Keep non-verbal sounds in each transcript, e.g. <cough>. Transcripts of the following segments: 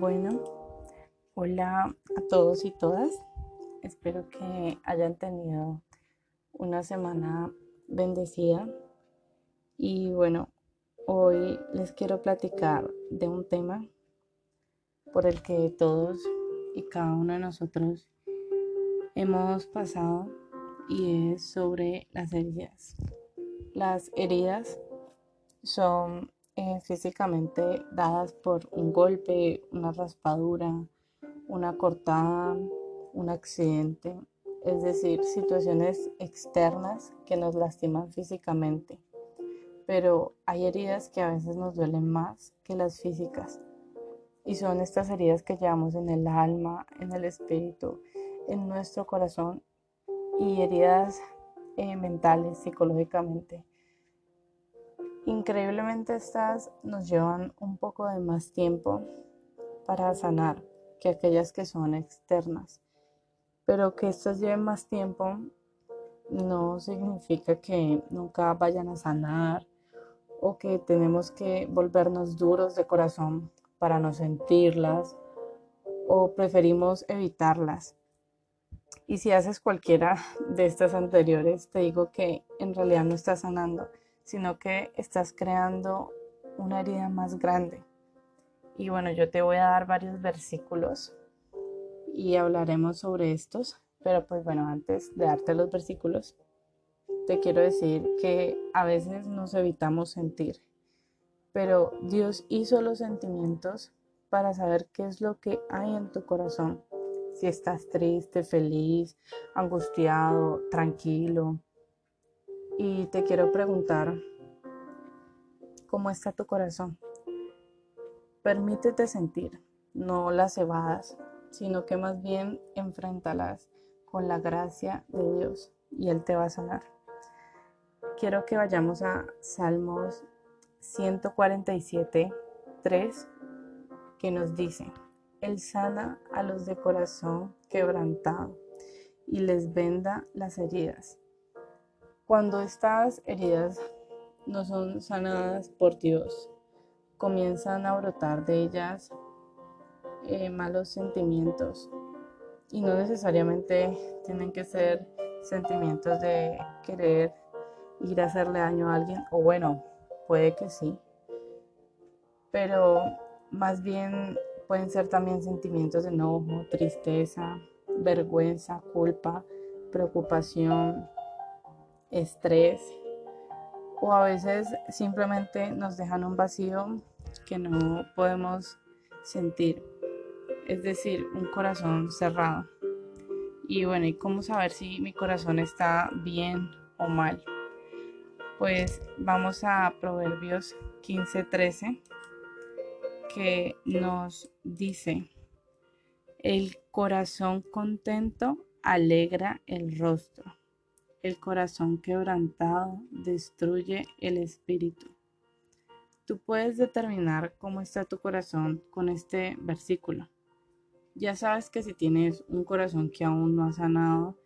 Bueno, hola a todos y todas. Espero que hayan tenido una semana bendecida. Y bueno, hoy les quiero platicar de un tema por el que todos y cada uno de nosotros hemos pasado y es sobre las heridas. Las heridas son eh, físicamente dadas por un golpe, una raspadura, una cortada, un accidente, es decir, situaciones externas que nos lastiman físicamente. Pero hay heridas que a veces nos duelen más que las físicas. Y son estas heridas que llevamos en el alma, en el espíritu, en nuestro corazón y heridas eh, mentales, psicológicamente. Increíblemente estas nos llevan un poco de más tiempo para sanar que aquellas que son externas. Pero que estas lleven más tiempo no significa que nunca vayan a sanar o que tenemos que volvernos duros de corazón para no sentirlas o preferimos evitarlas. Y si haces cualquiera de estas anteriores, te digo que en realidad no estás sanando sino que estás creando una herida más grande. Y bueno, yo te voy a dar varios versículos y hablaremos sobre estos, pero pues bueno, antes de darte los versículos, te quiero decir que a veces nos evitamos sentir, pero Dios hizo los sentimientos para saber qué es lo que hay en tu corazón. Si estás triste, feliz, angustiado, tranquilo, y te quiero preguntar, ¿cómo está tu corazón? Permítete sentir, no las evadas, sino que más bien enfréntalas con la gracia de Dios y Él te va a sanar. Quiero que vayamos a Salmos 147, 3, que nos dice, Él sana a los de corazón quebrantado y les venda las heridas cuando estas heridas no son sanadas por Dios, comienzan a brotar de ellas eh, malos sentimientos. Y no necesariamente tienen que ser sentimientos de querer ir a hacerle daño a alguien o bueno, puede que sí, pero más bien pueden ser también sentimientos de enojo, tristeza, vergüenza, culpa, preocupación, estrés o a veces simplemente nos dejan un vacío que no podemos sentir, es decir, un corazón cerrado. Y bueno, ¿y cómo saber si mi corazón está bien o mal? Pues vamos a Proverbios 15:13 que nos dice, el corazón contento alegra el rostro el corazón quebrantado destruye el espíritu. Tú puedes determinar cómo está tu corazón con este versículo. Ya sabes que si tienes un corazón que aún no ha sanado,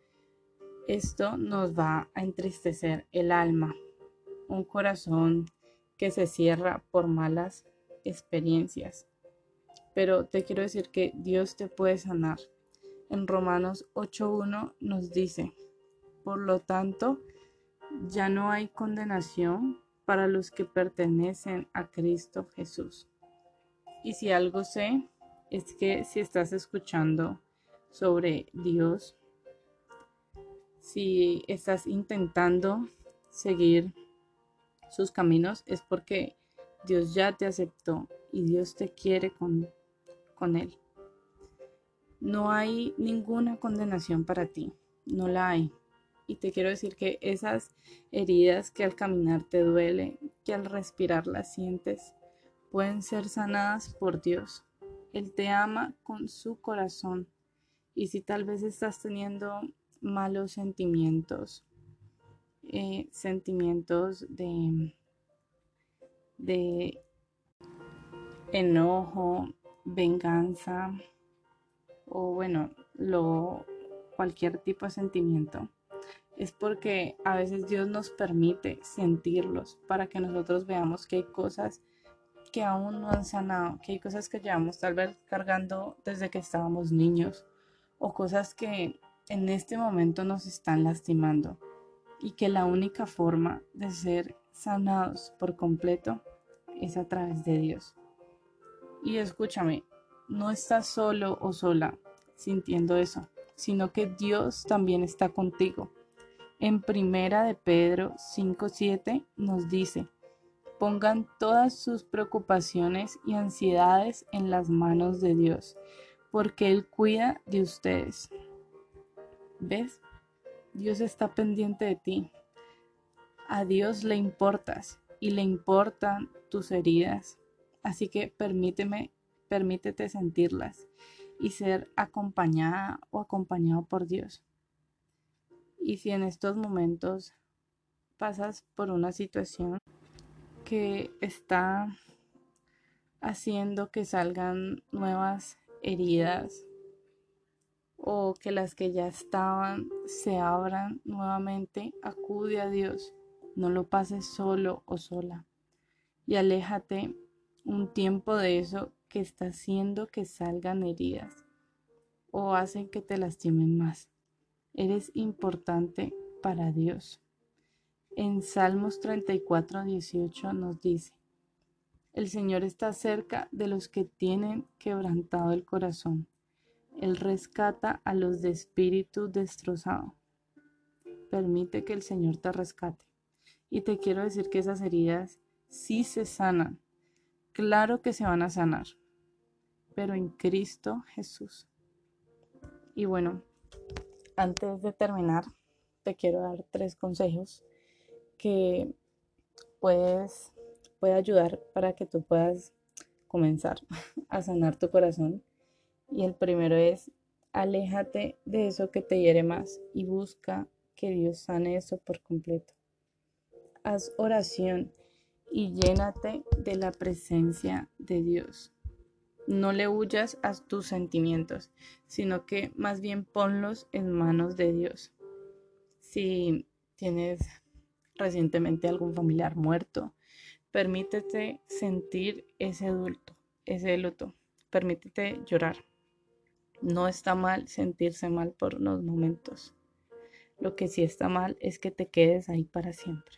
esto nos va a entristecer el alma. Un corazón que se cierra por malas experiencias. Pero te quiero decir que Dios te puede sanar. En Romanos 8.1 nos dice, por lo tanto, ya no hay condenación para los que pertenecen a Cristo Jesús. Y si algo sé, es que si estás escuchando sobre Dios, si estás intentando seguir sus caminos, es porque Dios ya te aceptó y Dios te quiere con, con Él. No hay ninguna condenación para ti, no la hay. Y te quiero decir que esas heridas que al caminar te duele, que al respirar las sientes, pueden ser sanadas por Dios. Él te ama con su corazón. Y si tal vez estás teniendo malos sentimientos, eh, sentimientos de, de enojo, venganza o bueno, lo, cualquier tipo de sentimiento, es porque a veces Dios nos permite sentirlos para que nosotros veamos que hay cosas que aún no han sanado, que hay cosas que llevamos tal vez cargando desde que estábamos niños o cosas que en este momento nos están lastimando y que la única forma de ser sanados por completo es a través de Dios. Y escúchame, no estás solo o sola sintiendo eso, sino que Dios también está contigo. En primera de Pedro 5:7 nos dice, pongan todas sus preocupaciones y ansiedades en las manos de Dios, porque Él cuida de ustedes. ¿Ves? Dios está pendiente de ti. A Dios le importas y le importan tus heridas. Así que permíteme, permítete sentirlas y ser acompañada o acompañado por Dios. Y si en estos momentos pasas por una situación que está haciendo que salgan nuevas heridas o que las que ya estaban se abran nuevamente, acude a Dios. No lo pases solo o sola. Y aléjate un tiempo de eso que está haciendo que salgan heridas o hacen que te lastimen más. Eres importante para Dios. En Salmos 34, 18 nos dice, el Señor está cerca de los que tienen quebrantado el corazón él rescata a los de espíritu destrozado. Permite que el Señor te rescate. Y te quiero decir que esas heridas sí se sanan. Claro que se van a sanar. Pero en Cristo Jesús. Y bueno, antes de terminar, te quiero dar tres consejos que puedes puede ayudar para que tú puedas comenzar <laughs> a sanar tu corazón y el primero es, aléjate de eso que te hiere más y busca que Dios sane eso por completo. Haz oración y llénate de la presencia de Dios. No le huyas a tus sentimientos, sino que más bien ponlos en manos de Dios. Si tienes recientemente algún familiar muerto, permítete sentir ese adulto, ese luto. Permítete llorar. No está mal sentirse mal por unos momentos. Lo que sí está mal es que te quedes ahí para siempre.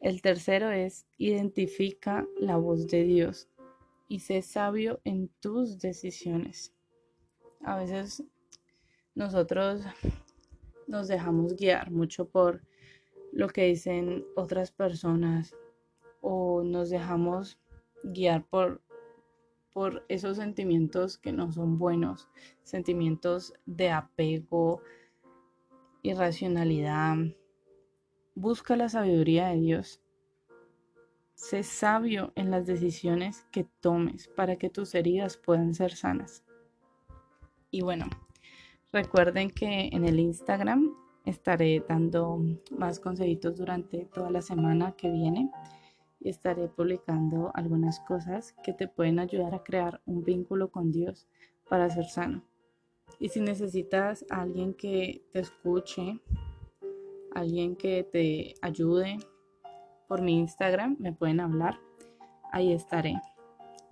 El tercero es identifica la voz de Dios y sé sabio en tus decisiones. A veces nosotros nos dejamos guiar mucho por lo que dicen otras personas o nos dejamos guiar por por esos sentimientos que no son buenos, sentimientos de apego, irracionalidad. Busca la sabiduría de Dios. Sé sabio en las decisiones que tomes para que tus heridas puedan ser sanas. Y bueno, recuerden que en el Instagram estaré dando más consejitos durante toda la semana que viene y estaré publicando algunas cosas que te pueden ayudar a crear un vínculo con Dios para ser sano. Y si necesitas a alguien que te escuche, alguien que te ayude por mi Instagram, me pueden hablar. Ahí estaré.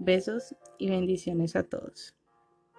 Besos y bendiciones a todos.